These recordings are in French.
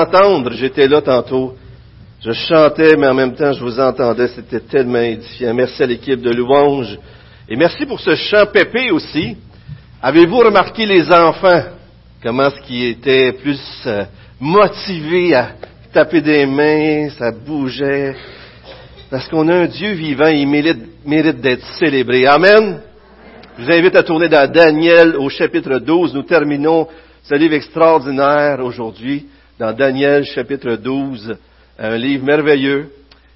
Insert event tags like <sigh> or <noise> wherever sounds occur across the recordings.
entendre. J'étais là tantôt. Je chantais, mais en même temps, je vous entendais. C'était tellement édifiant. Merci à l'équipe de louange. Et merci pour ce chant pépé aussi. Avez-vous remarqué les enfants? Comment ce qui était plus euh, motivé à taper des mains, ça bougeait. Parce qu'on a un Dieu vivant, il mérite, mérite d'être célébré. Amen. Je vous invite à tourner dans Daniel au chapitre 12. Nous terminons ce livre extraordinaire aujourd'hui dans Daniel chapitre 12, un livre merveilleux.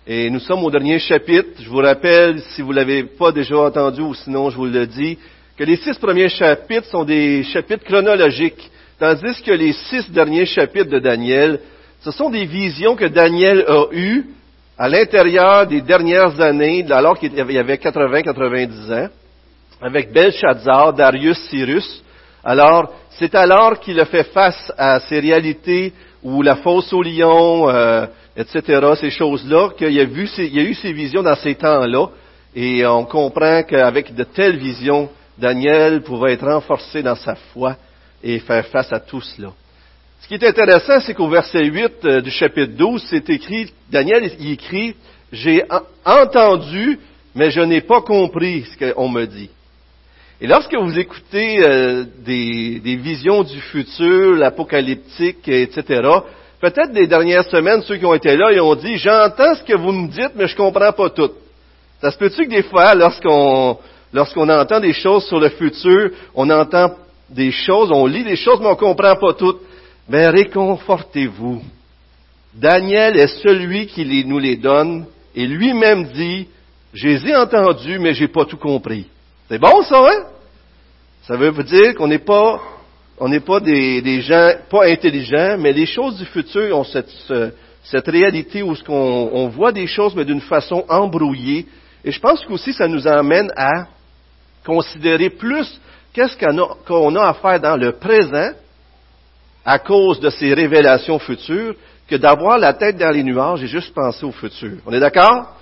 Et nous sommes au dernier chapitre. Je vous rappelle, si vous ne l'avez pas déjà entendu ou sinon je vous le dis, que les six premiers chapitres sont des chapitres chronologiques, tandis que les six derniers chapitres de Daniel, ce sont des visions que Daniel a eues à l'intérieur des dernières années, alors qu'il avait 80-90 ans, avec Belshazzar, Darius, Cyrus. Alors, c'est alors qu'il a fait face à ces réalités ou la fosse au lion, euh, etc., ces choses-là, qu'il il a eu ces visions dans ces temps-là, et on comprend qu'avec de telles visions, Daniel pouvait être renforcé dans sa foi et faire face à tout cela. Ce qui est intéressant, c'est qu'au verset 8 euh, du chapitre 12, c'est écrit, Daniel écrit, j'ai entendu, mais je n'ai pas compris ce qu'on me dit. Et lorsque vous écoutez euh, des, visions du futur, l'apocalyptique, etc., peut-être des dernières semaines, ceux qui ont été là, ils ont dit, j'entends ce que vous me dites, mais je comprends pas tout. Ça se peut-tu que des fois, lorsqu'on lorsqu'on entend des choses sur le futur, on entend des choses, on lit des choses, mais on comprend pas toutes. Mais réconfortez-vous. Daniel est celui qui nous les donne, et lui-même dit, je les ai mais j'ai pas tout compris. C'est bon, ça, hein? Ça veut dire qu'on n'est pas, on n'est pas des, gens pas intelligents, mais les choses du futur ont cette, réalité où on, voit des choses, mais d'une façon embrouillée. Et je pense qu'aussi ça nous amène à considérer plus qu'est-ce qu'on a, a à faire dans le présent à cause de ces révélations futures que d'avoir la tête dans les nuages et juste penser au futur. On est d'accord?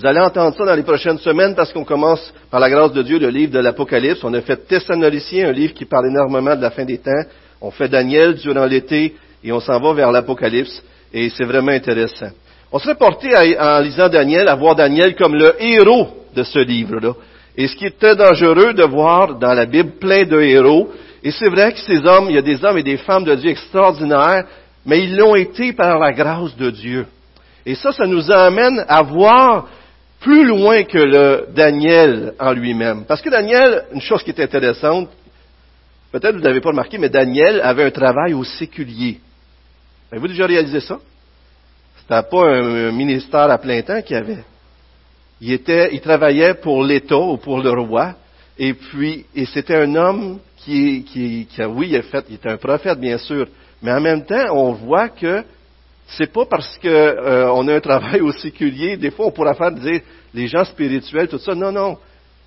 Vous allez entendre ça dans les prochaines semaines parce qu'on commence, par la grâce de Dieu, le livre de l'Apocalypse. On a fait Thessaloniciens, un livre qui parle énormément de la fin des temps. On fait Daniel durant l'été et on s'en va vers l'Apocalypse et c'est vraiment intéressant. On serait porté en lisant Daniel à voir Daniel comme le héros de ce livre-là. Et ce qui est très dangereux de voir dans la Bible plein de héros, et c'est vrai que ces hommes, il y a des hommes et des femmes de Dieu extraordinaires, mais ils l'ont été par la grâce de Dieu. Et ça, ça nous amène à voir plus loin que le Daniel en lui-même. Parce que Daniel, une chose qui est intéressante, peut-être vous n'avez pas remarqué, mais Daniel avait un travail au séculier. Avez-vous déjà réalisé ça? C'était pas un ministère à plein temps qu'il avait. Il était, il travaillait pour l'État ou pour le roi, et puis, et c'était un homme qui, qui, qui, oui, il, a fait, il était un prophète, bien sûr, mais en même temps, on voit que c'est pas parce qu'on euh, a un travail <laughs> au séculier, des fois on pourrait faire dire les gens spirituels, tout ça. Non, non.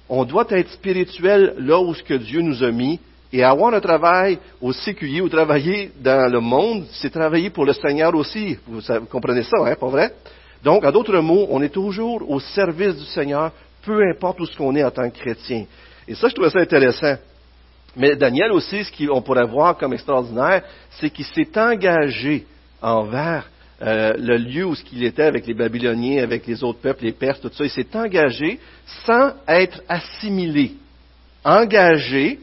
On doit être spirituel là où ce que Dieu nous a mis. Et avoir un travail au séculier ou travailler dans le monde, c'est travailler pour le Seigneur aussi. Vous, comprenez ça, hein, pas vrai? Donc, en d'autres mots, on est toujours au service du Seigneur, peu importe où ce qu'on est en tant que chrétien. Et ça, je trouve ça intéressant. Mais Daniel aussi, ce qu'on pourrait voir comme extraordinaire, c'est qu'il s'est engagé envers euh, le lieu où il était avec les Babyloniens, avec les autres peuples, les Perses, tout ça. Il s'est engagé sans être assimilé. Engagé,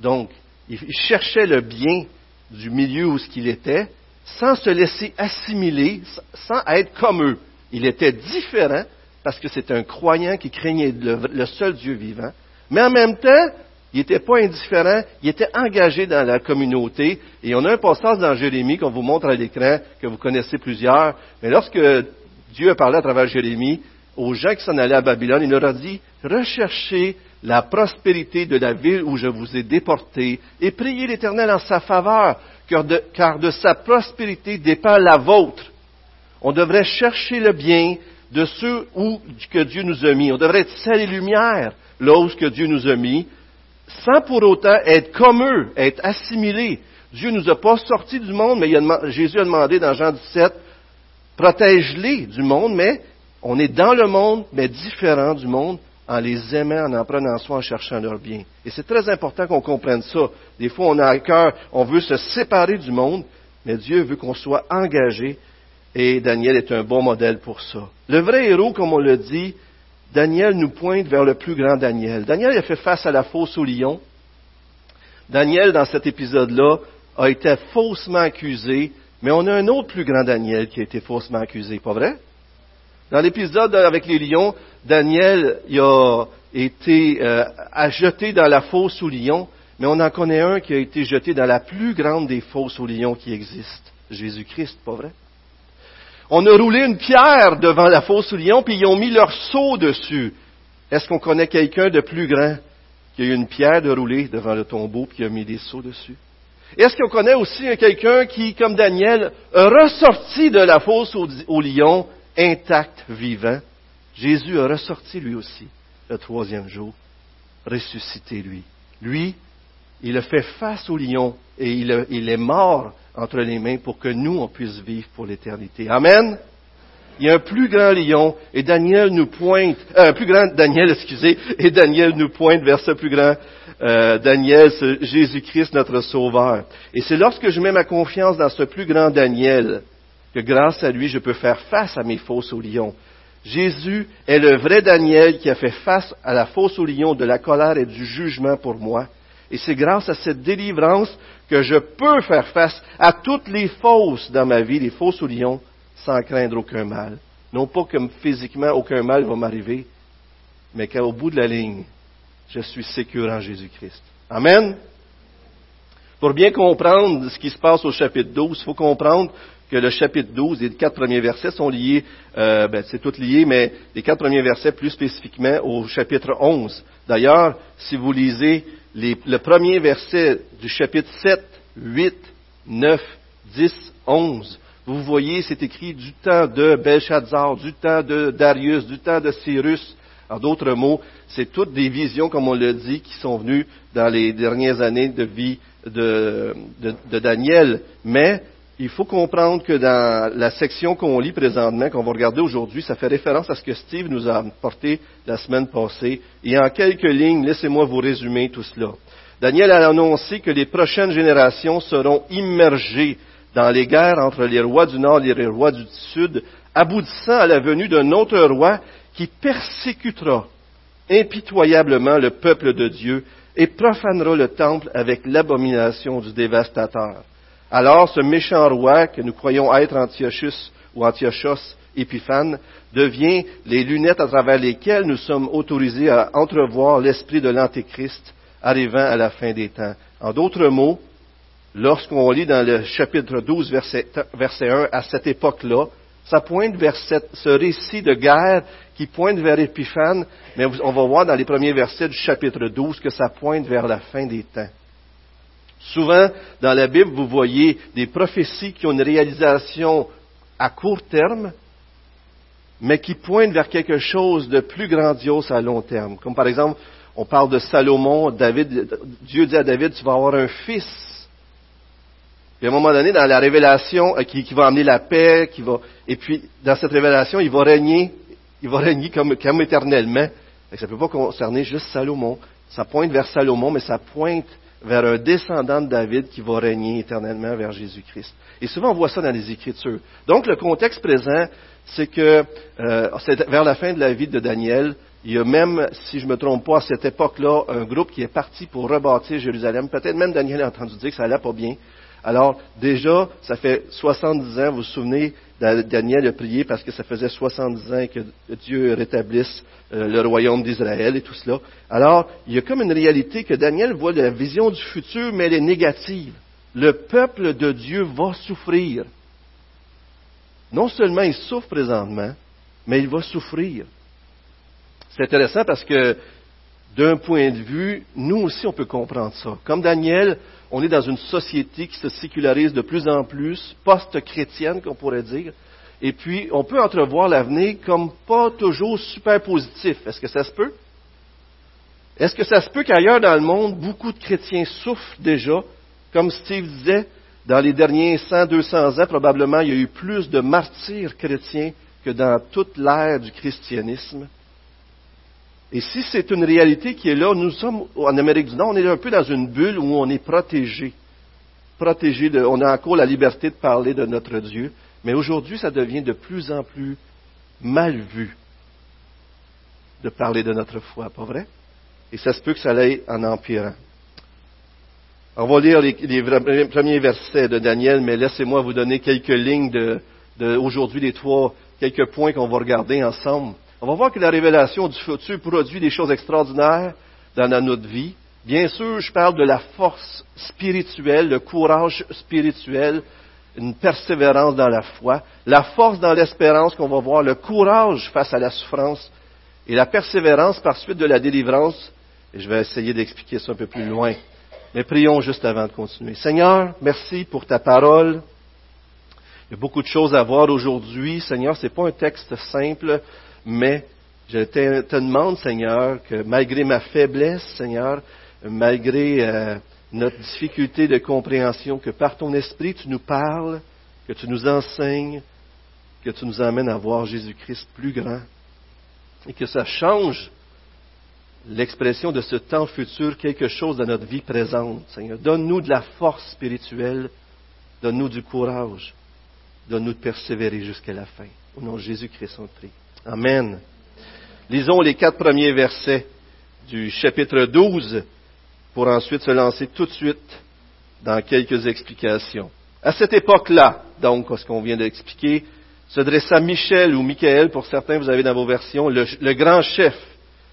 donc, il cherchait le bien du milieu où il était, sans se laisser assimiler, sans être comme eux. Il était différent parce que c'est un croyant qui craignait le seul Dieu vivant, mais en même temps, il n'était pas indifférent, il était engagé dans la communauté. Et on a un passage dans Jérémie qu'on vous montre à l'écran, que vous connaissez plusieurs. Mais lorsque Dieu a parlé à travers Jérémie aux gens qui s'en allaient à Babylone, il leur a dit, recherchez la prospérité de la ville où je vous ai déportés et priez l'Éternel en sa faveur, car de, sa prospérité dépend la vôtre. On devrait chercher le bien de ceux où que Dieu nous a mis. On devrait être sel et lumière là où que Dieu nous a mis sans pour autant être comme eux, être assimilés. Dieu nous a pas sortis du monde, mais Jésus a demandé dans Jean 17, protège-les du monde, mais on est dans le monde, mais différent du monde, en les aimant, en en prenant soin, en cherchant leur bien. Et c'est très important qu'on comprenne ça. Des fois, on a à cœur, on veut se séparer du monde, mais Dieu veut qu'on soit engagé et Daniel est un bon modèle pour ça. Le vrai héros, comme on le dit, Daniel nous pointe vers le plus grand Daniel. Daniel a fait face à la fosse au lion. Daniel, dans cet épisode-là, a été faussement accusé, mais on a un autre plus grand Daniel qui a été faussement accusé, pas vrai? Dans l'épisode avec les lions, Daniel a été euh, jeté dans la fosse aux lions, mais on en connaît un qui a été jeté dans la plus grande des fosses aux lions qui existent, Jésus-Christ, pas vrai? On a roulé une pierre devant la fosse aux lions, puis ils ont mis leur seau dessus. Est-ce qu'on connaît quelqu'un de plus grand qui a eu une pierre de rouler devant le tombeau, puis qui a mis des seaux dessus? Est-ce qu'on connaît aussi quelqu'un qui, comme Daniel, a ressorti de la fosse aux lions intact, vivant? Jésus a ressorti lui aussi le troisième jour, ressuscité. Lui, il a fait face au lion et il, est mort entre les mains pour que nous, on puisse vivre pour l'éternité. Amen. Il y a un plus grand lion et Daniel nous pointe, euh, un plus grand Daniel, excusez, et Daniel nous pointe vers ce plus grand euh, Daniel, Jésus-Christ, notre Sauveur. Et c'est lorsque je mets ma confiance dans ce plus grand Daniel que grâce à lui, je peux faire face à mes fausses au lion. Jésus est le vrai Daniel qui a fait face à la fausse au lion de la colère et du jugement pour moi. Et c'est grâce à cette délivrance que je peux faire face à toutes les fausses dans ma vie, les fausses au lion, sans craindre aucun mal. Non pas que physiquement aucun mal va m'arriver, mais qu'au bout de la ligne, je suis sécure en Jésus-Christ. Amen. Pour bien comprendre ce qui se passe au chapitre 12, il faut comprendre que le chapitre 12 et les quatre premiers versets sont liés, euh, ben, c'est tout lié, mais les quatre premiers versets plus spécifiquement au chapitre 11. D'ailleurs, si vous lisez le premier verset du chapitre 7, 8, 9, 10, 11, vous voyez, c'est écrit du temps de Belshazzar, du temps de Darius, du temps de Cyrus. En d'autres mots, c'est toutes des visions, comme on le dit, qui sont venues dans les dernières années de vie de, de Daniel. Mais il faut comprendre que dans la section qu'on lit présentement, qu'on va regarder aujourd'hui, ça fait référence à ce que Steve nous a apporté la semaine passée. Et en quelques lignes, laissez-moi vous résumer tout cela. Daniel a annoncé que les prochaines générations seront immergées dans les guerres entre les rois du Nord et les rois du Sud, aboutissant à la venue d'un autre roi qui persécutera impitoyablement le peuple de Dieu et profanera le temple avec l'abomination du dévastateur. Alors ce méchant roi que nous croyons être Antiochus ou Antiochos Épiphane devient les lunettes à travers lesquelles nous sommes autorisés à entrevoir l'esprit de l'Antéchrist arrivant à la fin des temps. En d'autres mots, lorsqu'on lit dans le chapitre 12, verset, verset 1, à cette époque-là, ça pointe vers ce récit de guerre qui pointe vers Épiphane, mais on va voir dans les premiers versets du chapitre 12 que ça pointe vers la fin des temps. Souvent, dans la Bible, vous voyez des prophéties qui ont une réalisation à court terme, mais qui pointent vers quelque chose de plus grandiose à long terme. Comme par exemple, on parle de Salomon, David, Dieu dit à David, tu vas avoir un fils. Puis à un moment donné, dans la révélation, euh, qui, va amener la paix, qui va, et puis dans cette révélation, il va régner, il va régner comme, comme éternellement. ça ne peut pas concerner juste Salomon. Ça pointe vers Salomon, mais ça pointe vers un descendant de David qui va régner éternellement vers Jésus-Christ. Et souvent, on voit ça dans les Écritures. Donc, le contexte présent, c'est que euh, vers la fin de la vie de Daniel, il y a même, si je ne me trompe pas, à cette époque-là, un groupe qui est parti pour rebâtir Jérusalem. Peut-être même Daniel a entendu dire que ça allait pas bien. Alors, déjà, ça fait 70 ans, vous vous souvenez, Daniel a prié parce que ça faisait 70 ans que Dieu rétablisse euh, le royaume d'Israël et tout cela. Alors, il y a comme une réalité que Daniel voit la vision du futur, mais elle est négative. Le peuple de Dieu va souffrir. Non seulement il souffre présentement, mais il va souffrir. C'est intéressant parce que d'un point de vue, nous aussi on peut comprendre ça. Comme Daniel, on est dans une société qui se sécularise de plus en plus, post-chrétienne qu'on pourrait dire, et puis on peut entrevoir l'avenir comme pas toujours super positif. Est-ce que ça se peut? Est-ce que ça se peut qu'ailleurs dans le monde, beaucoup de chrétiens souffrent déjà? Comme Steve disait, dans les derniers 100, 200 ans, probablement, il y a eu plus de martyrs chrétiens que dans toute l'ère du christianisme. Et si c'est une réalité qui est là, nous sommes en Amérique du Nord, on est un peu dans une bulle où on est protégé. protégé, de, on a encore la liberté de parler de notre Dieu, mais aujourd'hui, ça devient de plus en plus mal vu de parler de notre foi, pas vrai? Et ça se peut que ça aille en empirant. On va lire les, premiers versets de Daniel, mais laissez-moi vous donner quelques lignes de, de aujourd'hui, les trois, quelques points qu'on va regarder ensemble. On va voir que la révélation du futur produit des choses extraordinaires dans notre vie. Bien sûr, je parle de la force spirituelle, le courage spirituel, une persévérance dans la foi, la force dans l'espérance qu'on va voir, le courage face à la souffrance et la persévérance par suite de la délivrance. Et je vais essayer d'expliquer ça un peu plus loin. Mais prions juste avant de continuer. Seigneur, merci pour ta parole. Il y a beaucoup de choses à voir aujourd'hui. Seigneur, ce n'est pas un texte simple, mais je te, demande, Seigneur, que malgré ma faiblesse, Seigneur, malgré euh, notre difficulté de compréhension, que par ton esprit tu nous parles, que tu nous enseignes, que tu nous amènes à voir Jésus-Christ plus grand, et que ça change l'expression de ce temps futur quelque chose dans notre vie présente. Seigneur, donne-nous de la force spirituelle, donne-nous du courage, donne-nous de persévérer jusqu'à la fin. Au nom de Jésus-Christ, on prie. Amen. Lisons les quatre premiers versets du chapitre 12 pour ensuite se lancer tout de suite dans quelques explications. À cette époque-là, donc, ce qu'on vient d'expliquer, se dressa Michel ou Michael, pour certains vous avez dans vos versions, le, grand chef,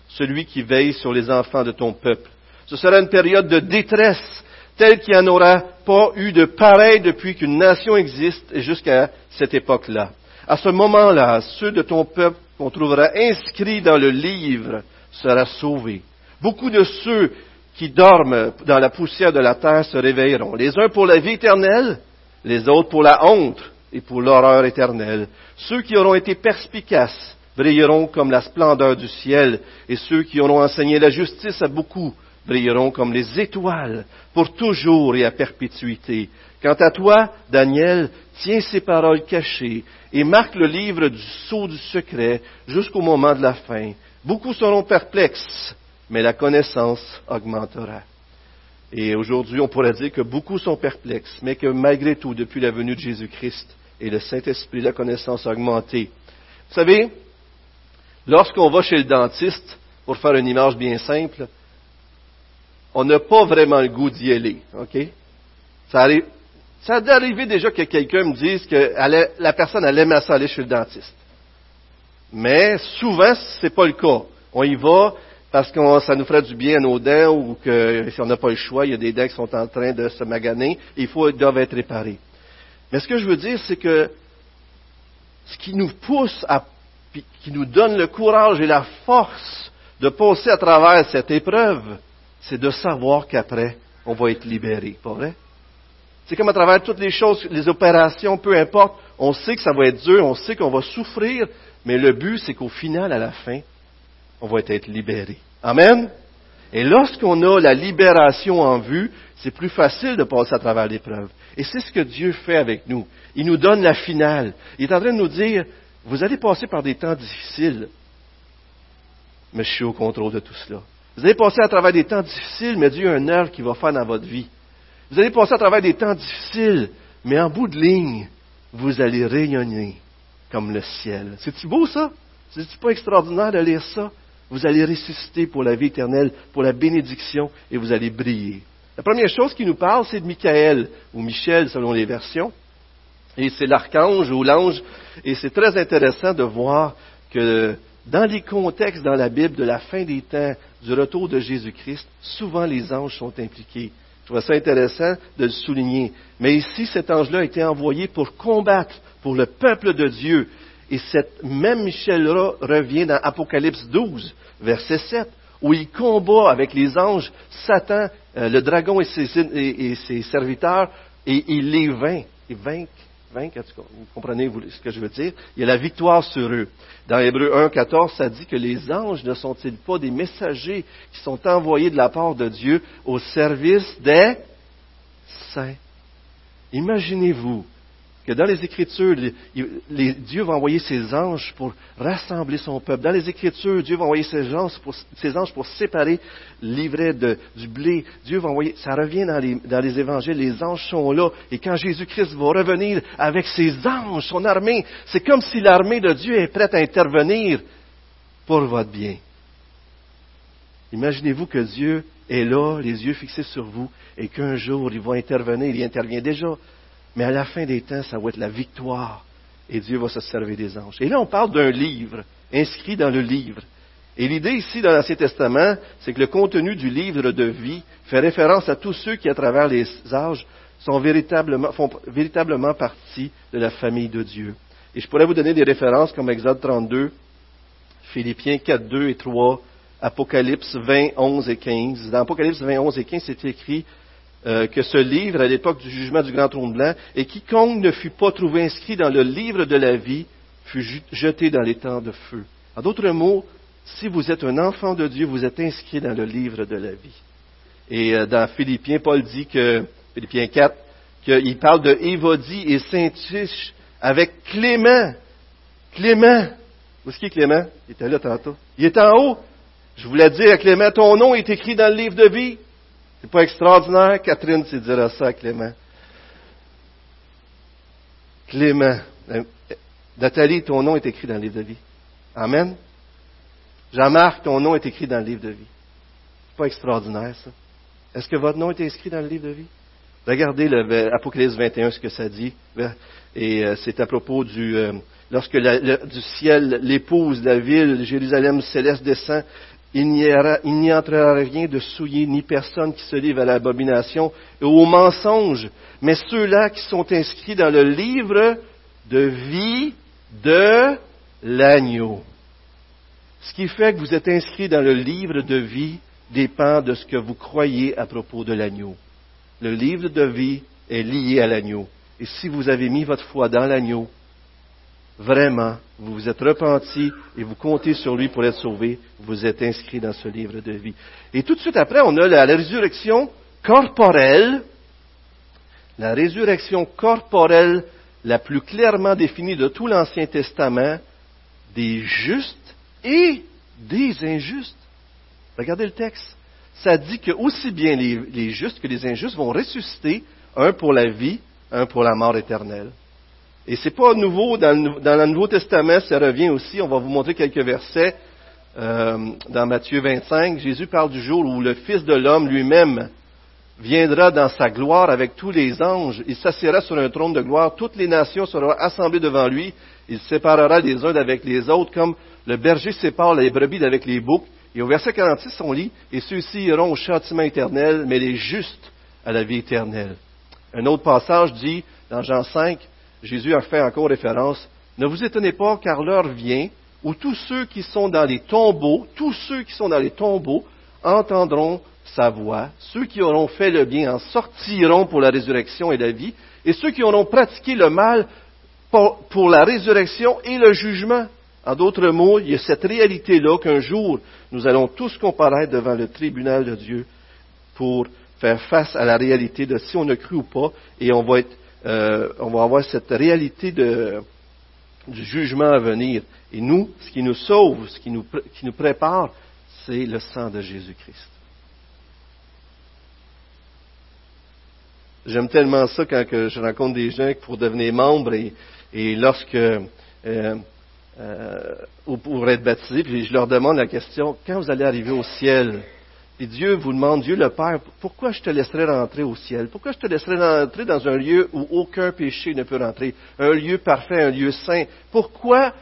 celui qui veille sur les enfants de ton peuple. Ce sera une période de détresse telle qu'il n'y en aura pas eu de pareil depuis qu'une nation existe jusqu'à cette époque-là. À ce moment-là, ceux de ton peuple qu'on trouvera inscrits dans le livre sera sauvés. Beaucoup de ceux qui dorment dans la poussière de la terre se réveilleront, les uns pour la vie éternelle, les autres pour la honte et pour l'horreur éternelle. Ceux qui auront été perspicaces brilleront comme la splendeur du ciel, et ceux qui auront enseigné la justice à beaucoup brilleront comme les étoiles, pour toujours et à perpétuité. Quant à toi, Daniel, tiens ces paroles cachées et marque le livre du sceau du secret jusqu'au moment de la fin. Beaucoup seront perplexes, mais la connaissance augmentera. Et aujourd'hui, on pourrait dire que beaucoup sont perplexes, mais que malgré tout, depuis la venue de Jésus-Christ et le Saint-Esprit, la connaissance a augmenté. Vous savez, lorsqu'on va chez le dentiste, pour faire une image bien simple, on n'a pas vraiment le goût d'y aller. OK? Ça arrive. Ça a d'arriver déjà que quelqu'un me dise que la personne elle aime ça aller chez le dentiste. Mais souvent, ce n'est pas le cas. On y va parce que ça nous ferait du bien nos dents ou que si on n'a pas le choix, il y a des dents qui sont en train de se maganer, il faut, doivent être réparés. Mais ce que je veux dire, c'est que ce qui nous pousse à, qui nous donne le courage et la force de passer à travers cette épreuve, c'est de savoir qu'après, on va être libéré, pas vrai? C'est comme à travers toutes les choses, les opérations, peu importe, on sait que ça va être dur, on sait qu'on va souffrir, mais le but, c'est qu'au final, à la fin, on va être libéré. Amen? Et lorsqu'on a la libération en vue, c'est plus facile de passer à travers l'épreuve. Et c'est ce que Dieu fait avec nous. Il nous donne la finale. Il est en train de nous dire, vous allez passer par des temps difficiles, mais je suis au contrôle de tout cela. Vous allez passer à travers des temps difficiles, mais Dieu a une œuvre qu'il va faire dans votre vie. Vous allez passer à travers des temps difficiles, mais en bout de ligne, vous allez rayonner comme le ciel. C'est-tu beau ça? C'est-tu pas extraordinaire de lire ça? Vous allez ressusciter pour la vie éternelle, pour la bénédiction, et vous allez briller. La première chose qui nous parle, c'est de Michael, ou Michel selon les versions. Et c'est l'archange ou l'ange. Et c'est très intéressant de voir que dans les contextes dans la Bible de la fin des temps, du retour de Jésus-Christ, souvent les anges sont impliqués. Je trouve ça intéressant de le souligner. Mais ici, cet ange-là a été envoyé pour combattre pour le peuple de Dieu. Et cette même Michel-là revient dans Apocalypse 12, verset 7, où il combat avec les anges Satan, euh, le dragon et ses, et ses, serviteurs, et il les vainc. Il vainc vous comprenez ce que je veux dire? Il y a la victoire sur eux. Dans Hébreu 1, 14, ça dit que les anges ne sont-ils pas des messagers qui sont envoyés de la part de Dieu au service des saints? Imaginez-vous que dans les Écritures, Dieu va envoyer ses anges pour rassembler son peuple. Dans les Écritures, Dieu va envoyer ses anges pour, séparer l'ivraie du blé. Dieu va envoyer, ça revient dans les, dans les évangiles, les anges sont là. Et quand Jésus-Christ va revenir avec ses anges, son armée, c'est comme si l'armée de Dieu est prête à intervenir pour votre bien. Imaginez-vous que Dieu est là, les yeux fixés sur vous, et qu'un jour il va intervenir, il intervient déjà mais à la fin des temps, ça va être la victoire. Et Dieu va se servir des anges. Et là, on parle d'un livre, inscrit dans le livre. Et l'idée ici dans l'Ancien Testament, c'est que le contenu du livre de vie fait référence à tous ceux qui, à travers les âges, sont véritablement, font véritablement partie de la famille de Dieu. Et je pourrais vous donner des références comme Exode 32, Philippiens 4, 2 et 3, Apocalypse 20, 11 et 15. Dans Apocalypse 20, 11 et 15, c'est écrit euh, que ce livre, à l'époque du jugement du grand trône blanc, et quiconque ne fut pas trouvé inscrit dans le livre de la vie fut jeté dans les temps de feu. En d'autres mots, si vous êtes un enfant de Dieu, vous êtes inscrit dans le livre de la vie. Et euh, dans Philippiens, Paul dit que, Philippiens 4, qu'il parle de Évodie et Saint-Tiche avec Clément. Clément. Où est-ce qu'il est Clément? Il était là tantôt. Il est en haut. Je voulais dire à Clément, ton nom est écrit dans le livre de vie. C'est pas extraordinaire, Catherine, c'est dire ça à Clément. Clément. Euh, Nathalie, ton nom est écrit dans le livre de vie. Amen. Jean-Marc, ton nom est écrit dans le livre de vie. C'est pas extraordinaire, ça. Est-ce que votre nom est inscrit dans le livre de vie? Regardez l'Apocalypse 21, ce que ça dit. Et euh, c'est à propos du, euh, lorsque du ciel, l'épouse, la ville, Jérusalem céleste descend, il n'y entrera rien de souillé, ni personne qui se livre à l'abomination et au mensonge, mais ceux-là qui sont inscrits dans le livre de vie de l'agneau. Ce qui fait que vous êtes inscrit dans le livre de vie dépend de ce que vous croyez à propos de l'agneau. Le livre de vie est lié à l'agneau. Et si vous avez mis votre foi dans l'agneau, vraiment, vous vous êtes repenti et vous comptez sur lui pour être sauvé, vous êtes inscrit dans ce livre de vie. Et tout de suite après, on a la, résurrection corporelle, la résurrection corporelle la plus clairement définie de tout l'Ancien Testament, des justes et des injustes. Regardez le texte. Ça dit que aussi bien les, les justes que les injustes vont ressusciter, un pour la vie, un pour la mort éternelle. Et c'est pas nouveau dans le, Nouveau Testament, ça revient aussi. On va vous montrer quelques versets euh, dans Matthieu 25. Jésus parle du jour où le Fils de l'homme lui-même viendra dans sa gloire avec tous les anges. Il s'assiera sur un trône de gloire. Toutes les nations seront assemblées devant lui. Il séparera les uns d'avec les autres, comme le berger sépare les brebis d'avec les boucs. Et au verset 46, on lit, et ceux-ci iront au châtiment éternel, mais les justes à la vie éternelle. Un autre passage dit, dans Jean 5, Jésus a fait encore référence, ne vous étonnez pas car l'heure vient où tous ceux qui sont dans les tombeaux, tous ceux qui sont dans les tombeaux entendront sa voix, ceux qui auront fait le bien en sortiront pour la résurrection et la vie, et ceux qui auront pratiqué le mal pour la résurrection et le jugement. En d'autres mots, il y a cette réalité-là qu'un jour, nous allons tous comparaître devant le tribunal de Dieu pour faire face à la réalité de si on a cru ou pas, et on va être euh, on va avoir cette réalité du jugement à venir. Et nous, ce qui nous sauve, ce qui nous, prépare, c'est le sang de Jésus-Christ. J'aime tellement ça quand je rencontre des gens pour devenir membres et, lorsque euh, euh, ou pour être baptisés, puis je leur demande la question quand vous allez arriver au ciel, Dieu vous demande, Dieu le Père, pourquoi je te laisserai rentrer au ciel? Pourquoi je te laisserai rentrer dans un lieu où aucun péché ne peut rentrer? Un lieu parfait, un lieu saint. Pourquoi?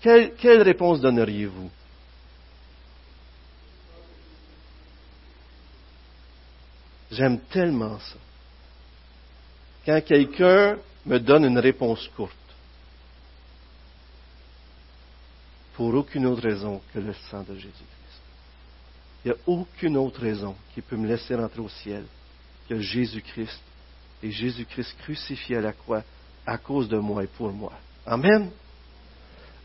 Quelle, quelle réponse donneriez-vous? J'aime tellement ça. Quand quelqu'un me donne une réponse courte, pour aucune autre raison que le sang de Jésus. Il n'y a aucune autre raison qui peut me laisser rentrer au ciel que Jésus-Christ et Jésus-Christ crucifié à la croix à cause de moi et pour moi. Amen.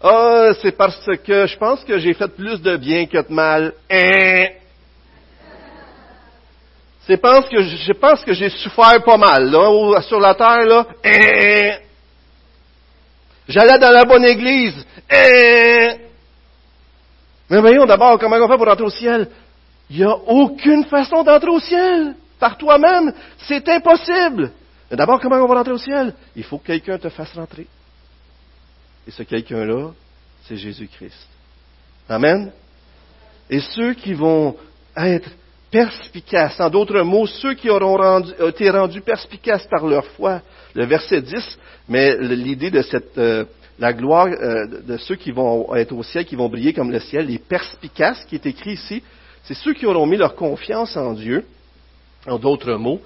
Ah, c'est parce que je pense que j'ai fait plus de bien que de mal. Hein? C'est parce que je pense que j'ai souffert pas mal sur la terre là. Hein? J'allais dans la bonne église. Et... Mais voyons d'abord comment on fait pour entrer au ciel. Il n'y a aucune façon d'entrer au ciel. Par toi-même, c'est impossible. D'abord, comment on va rentrer au ciel? Il faut que quelqu'un te fasse rentrer. Et ce quelqu'un-là, c'est Jésus-Christ. Amen. Et ceux qui vont être perspicaces, en d'autres mots, ceux qui auront été rendus perspicaces par leur foi, le verset 10, mais l'idée de cette, euh, la gloire euh, de ceux qui vont être au ciel, qui vont briller comme le ciel, les perspicaces qui est écrit ici, c'est ceux qui auront mis leur confiance en Dieu, en d'autres mots,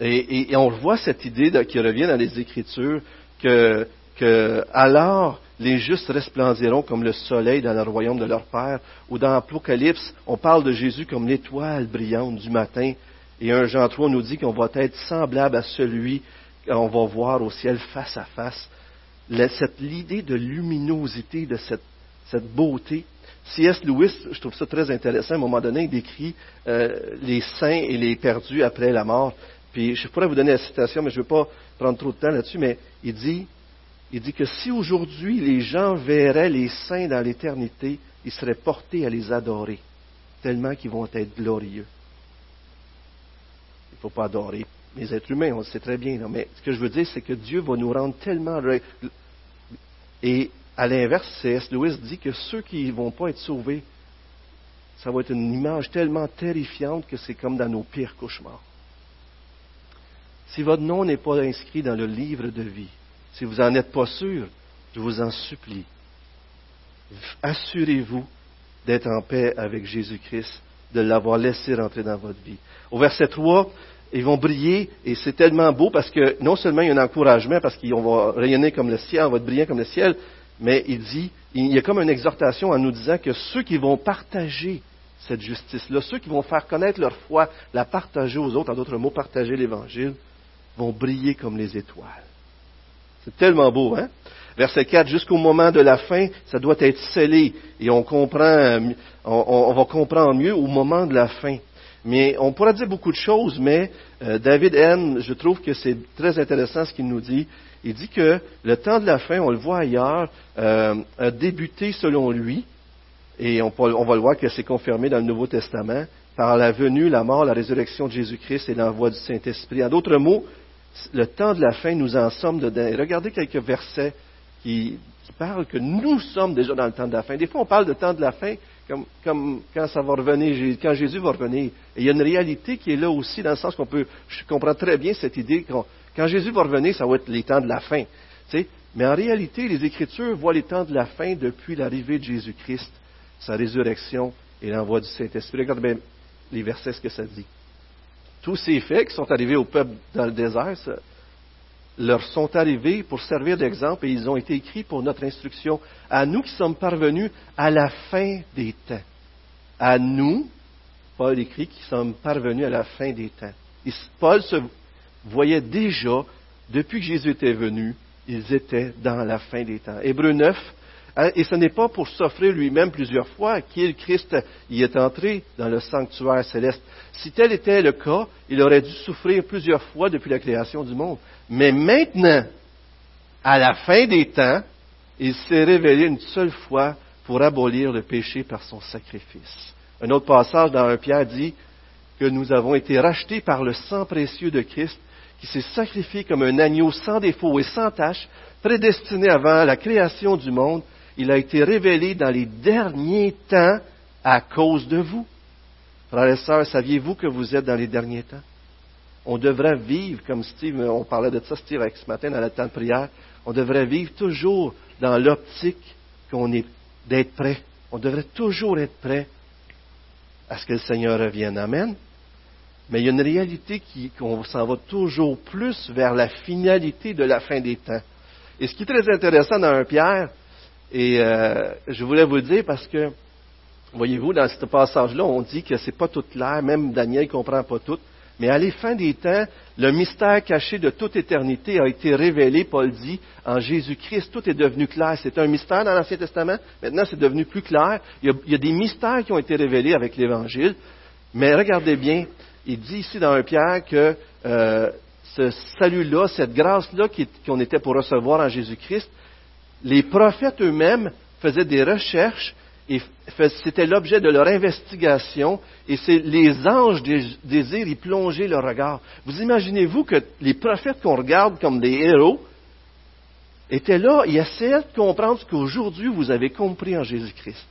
et, on voit cette idée qui revient dans les Écritures que, alors les justes resplendiront comme le soleil dans le royaume de leur Père. Ou dans l'Apocalypse, on parle de Jésus comme l'étoile brillante du matin. Et un Jean 3 nous dit qu'on va être semblable à celui qu'on va voir au ciel face à face. l'idée de luminosité, de cette beauté. C.S. Lewis, je trouve ça très intéressant, à un moment donné, il décrit euh, les saints et les perdus après la mort. Puis je pourrais vous donner la citation, mais je ne veux pas prendre trop de temps là-dessus, mais il dit il dit que si aujourd'hui les gens verraient les saints dans l'éternité, ils seraient portés à les adorer, tellement qu'ils vont être glorieux. Il ne faut pas adorer les êtres humains, on le sait très bien, mais ce que je veux dire, c'est que Dieu va nous rendre tellement... Et à l'inverse, C.S. Lewis dit que ceux qui ne vont pas être sauvés, ça va être une image tellement terrifiante que c'est comme dans nos pires cauchemars. Si votre nom n'est pas inscrit dans le livre de vie, si vous n'en êtes pas sûr, je vous en supplie, assurez-vous d'être en paix avec Jésus-Christ, de l'avoir laissé rentrer dans votre vie. Au verset 3, ils vont briller et c'est tellement beau parce que non seulement il y a un encouragement parce qu'on va rayonner comme le ciel, on va être brillant comme le ciel, mais il dit, il y a comme une exhortation en nous disant que ceux qui vont partager cette justice-là, ceux qui vont faire connaître leur foi, la partager aux autres, en d'autres mots, partager l'Évangile, vont briller comme les étoiles. C'est tellement beau, hein? Verset 4, jusqu'au moment de la fin, ça doit être scellé et on comprend, on, va comprendre mieux au moment de la fin. Mais on pourrait dire beaucoup de choses, mais euh, David N, je trouve que c'est très intéressant ce qu'il nous dit. Il dit que le temps de la fin, on le voit ailleurs, euh, a débuté selon lui, et on, va le voir que c'est confirmé dans le Nouveau Testament, par la venue, la mort, la résurrection de Jésus-Christ et l'envoi du Saint-Esprit. En d'autres mots, le temps de la fin, nous en sommes dedans. regardez quelques versets qui, parlent que nous sommes déjà dans le temps de la fin. Des fois, on parle de temps de la fin comme, quand quand Jésus va revenir. Et il y a une réalité qui est là aussi, dans le sens qu'on peut, je comprends très bien cette idée, quand, quand Jésus va revenir, ça va être les temps de la fin. Mais en réalité, les Écritures voient les temps de la fin depuis l'arrivée de Jésus-Christ, sa résurrection et l'envoi du Saint-Esprit. Regardez bien les versets, ce que ça dit tous ces faits qui sont arrivés au peuple dans le désert leur sont arrivés pour servir d'exemple et ils ont été écrits pour notre instruction. À nous qui sommes parvenus à la fin des temps. À nous, Paul écrit, qui sommes parvenus à la fin des temps. Paul se voyait déjà, depuis que Jésus était venu, ils étaient dans la fin des temps. Hébreu 9 Hein, et ce n'est pas pour s'offrir lui-même plusieurs fois qu'il, Christ, y est entré dans le sanctuaire céleste. Si tel était le cas, il aurait dû souffrir plusieurs fois depuis la création du monde. Mais maintenant, à la fin des temps, il s'est révélé une seule fois pour abolir le péché par son sacrifice. Un autre passage dans un Pierre dit que nous avons été rachetés par le sang précieux de Christ qui s'est sacrifié comme un agneau sans défaut et sans tache, prédestiné avant la création du monde il a été révélé dans les derniers temps à cause de vous. Frères et sœurs, saviez-vous que vous êtes dans les derniers temps? On devrait vivre, comme Steve, on parlait de ça, Steve, avec ce matin dans le temps de prière, on devrait vivre toujours dans l'optique qu'on est d'être prêt. On devrait toujours être prêt à ce que le Seigneur revienne. Amen. Mais il y a une réalité qu'on s'en va toujours plus vers la finalité de la fin des temps. Et ce qui est très intéressant dans un Pierre, et euh, je voulais vous le dire parce que, voyez-vous, dans ce passage-là, on dit que c'est pas tout clair, même Daniel ne comprend pas tout. Mais à la fin des temps, le mystère caché de toute éternité a été révélé, Paul dit, en Jésus-Christ. Tout est devenu clair. C'est un mystère dans l'Ancien Testament. Maintenant, c'est devenu plus clair. Il y, a, des mystères qui ont été révélés avec l'Évangile. Mais regardez bien, il dit ici dans un Pierre que euh, ce salut-là, cette grâce-là qu'on était pour recevoir en Jésus-Christ, les prophètes eux-mêmes faisaient des recherches et c'était l'objet de leur investigation et c'est les anges désirent y plonger leur regard. Vous imaginez-vous que les prophètes qu'on regarde comme des héros étaient là et essayaient de comprendre ce qu'aujourd'hui vous avez compris en Jésus-Christ.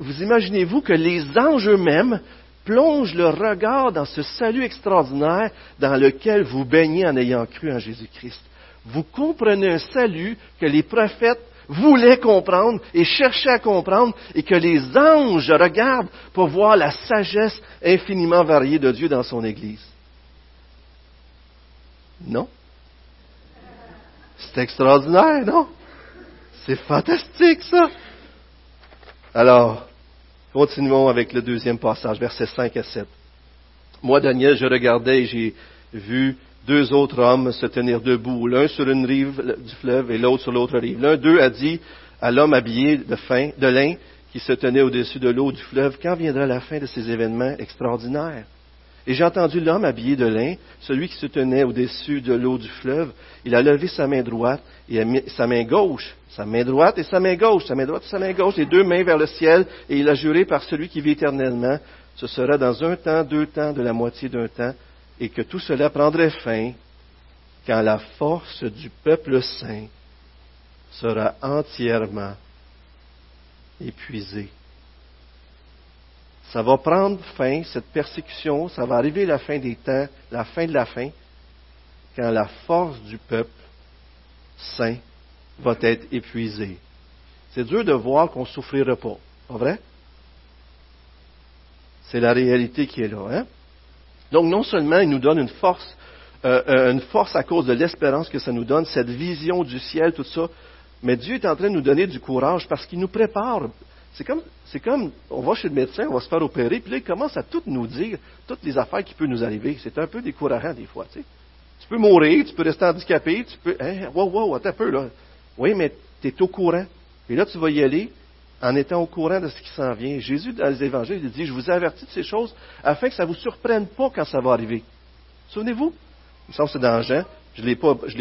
Vous imaginez-vous que les anges eux-mêmes plongent leur regard dans ce salut extraordinaire dans lequel vous baignez en ayant cru en Jésus-Christ. Vous comprenez un salut que les prophètes voulaient comprendre et cherchaient à comprendre et que les anges regardent pour voir la sagesse infiniment variée de Dieu dans son Église. Non? C'est extraordinaire, non? C'est fantastique, ça! Alors, continuons avec le deuxième passage, versets 5 à 7. Moi, Daniel, je regardais et j'ai vu deux autres hommes se tenir debout, l'un sur une rive du fleuve et l'autre sur l'autre rive. L'un d'eux a dit à l'homme habillé de, fin, de lin qui se tenait au-dessus de l'eau du fleuve, quand viendra la fin de ces événements extraordinaires? Et j'ai entendu l'homme habillé de lin, celui qui se tenait au-dessus de l'eau du fleuve, il a levé sa main droite et sa main gauche, sa main droite et sa main gauche, sa main droite et sa main gauche, les deux mains vers le ciel, et il a juré par celui qui vit éternellement, ce sera dans un temps, deux temps, de la moitié d'un temps, et que tout cela prendrait fin quand la force du peuple saint sera entièrement épuisée. Ça va prendre fin, cette persécution, ça va arriver la fin des temps, la fin de la fin, quand la force du peuple saint va être épuisée. C'est dur de voir qu'on ne souffrira pas, pas vrai? C'est la réalité qui est là. Hein? Donc non seulement il nous donne une force, euh, euh, une force à cause de l'espérance que ça nous donne, cette vision du ciel, tout ça, mais Dieu est en train de nous donner du courage parce qu'il nous prépare. C'est comme, c'est comme, on va chez le médecin, on va se faire opérer, puis là, il commence à tout nous dire, toutes les affaires qui peuvent nous arriver. C'est un peu décourageant des fois, tu sais. Tu peux mourir, tu peux rester handicapé, tu peux, hein, wow, wow, attends un peu, là. Oui, mais tu es au courant. Et là, tu vas y aller en étant au courant de ce qui s'en vient. Jésus, dans les évangiles, il dit, je vous ai averti de ces choses afin que ça ne vous surprenne pas quand ça va arriver. Souvenez-vous? Il semble que c'est dans Jean. Je ne l'ai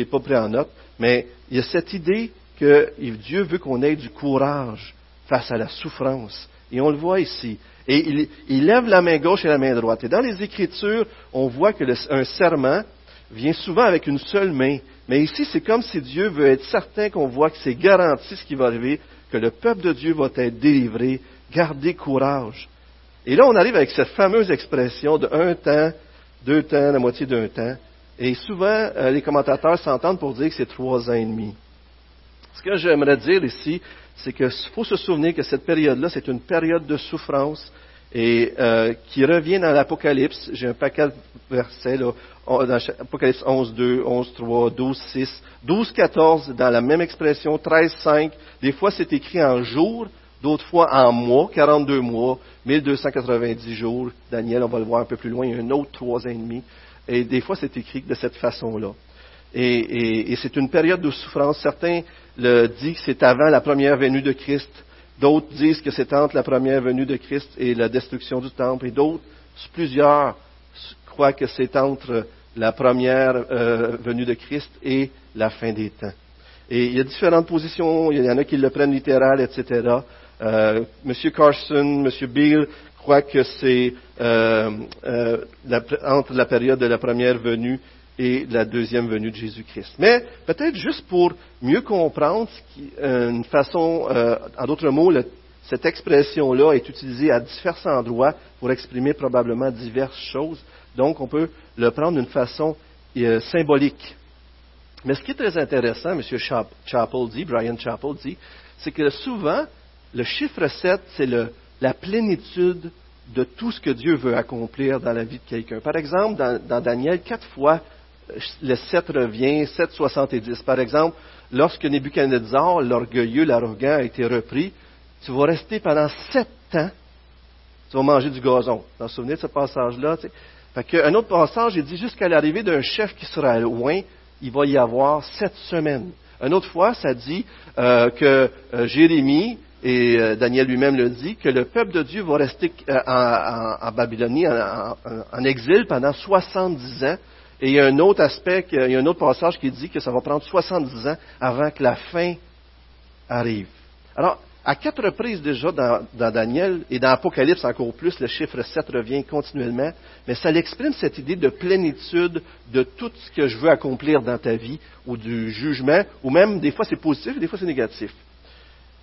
pas, pris en note. Mais il y a cette idée que Dieu veut qu'on ait du courage face à la souffrance. Et on le voit ici. Et il, lève la main gauche et la main droite. Et dans les Écritures, on voit que un serment vient souvent avec une seule main. Mais ici, c'est comme si Dieu veut être certain qu'on voit que c'est garanti ce qui va arriver que le peuple de Dieu va être délivré. Gardez courage. Et là, on arrive avec cette fameuse expression de un temps, deux temps, la moitié d'un temps. Et souvent, euh, les commentateurs s'entendent pour dire que c'est trois ans et demi. Ce que j'aimerais dire ici, c'est qu'il faut se souvenir que cette période-là, c'est une période de souffrance et euh, qui revient dans l'Apocalypse. J'ai un paquet de versets, là, dans Apocalypse 11, 2, 11, 3, 12, 6, 12, 14, dans la même expression, 13, 5. Des fois, c'est écrit en jours, d'autres fois en mois, 42 mois, 1290 jours. Daniel, on va le voir un peu plus loin, il y a un autre trois et demi. Et des fois, c'est écrit de cette façon-là. Et, et c'est une période de souffrance. Certains le disent que c'est avant la première venue de Christ. D'autres disent que c'est entre la première venue de Christ et la destruction du temple. Et d'autres, plusieurs, croient que c'est entre la première euh, venue de Christ et la fin des temps. Et il y a différentes positions, il y en a qui le prennent littéral, etc. Euh, M. Carson, M. Beale croient que c'est euh, euh, entre la période de la première venue et la deuxième venue de Jésus-Christ. Mais peut-être juste pour mieux comprendre, une façon, en d'autres mots, cette expression-là est utilisée à différents endroits pour exprimer probablement diverses choses. Donc, on peut le prendre d'une façon euh, symbolique. Mais ce qui est très intéressant, M. Chappell dit, Brian Chappell dit, c'est que souvent, le chiffre 7, c'est la plénitude de tout ce que Dieu veut accomplir dans la vie de quelqu'un. Par exemple, dans, Daniel, quatre fois, le 7 revient, 7, 70. Par exemple, lorsque Nebuchadnezzar, l'orgueilleux, l'arrogant, a été repris, tu vas rester pendant sept ans, tu vas manger du gazon. Vous vous souvenez de ce passage-là? un autre passage, il dit jusqu'à l'arrivée d'un chef qui sera loin, il va y avoir sept semaines. Une autre fois, ça dit euh, que euh, Jérémie, et euh, Daniel lui-même le dit, que le peuple de Dieu va rester en, Babylonie, en, exil pendant 70 ans. Et il y a un autre aspect, il y a un autre passage qui dit que ça va prendre 70 ans avant que la fin arrive. Alors, à quatre reprises déjà dans, Daniel et dans Apocalypse encore plus, le chiffre 7 revient continuellement, mais ça exprime cette idée de plénitude de tout ce que je veux accomplir dans ta vie, ou du jugement, ou même des fois c'est positif, des fois c'est négatif.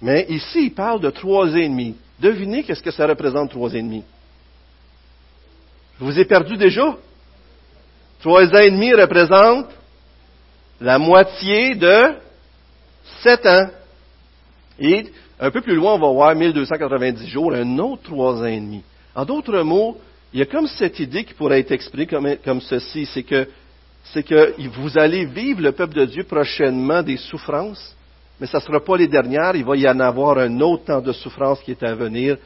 Mais ici, il parle de trois ennemis. Devinez qu'est-ce que ça représente, trois ennemis? Je vous ai perdu déjà? Trois ennemis représentent la moitié de sept ans. Et un peu plus loin, on va voir 1290 jours, un autre trois ans et demi. En d'autres mots, il y a comme cette idée qui pourrait être exprimée comme, ceci, c'est que, c'est que vous allez vivre, le peuple de Dieu, prochainement des souffrances, mais ce ne sera pas les dernières, il va y en avoir un autre temps de souffrance qui est à venir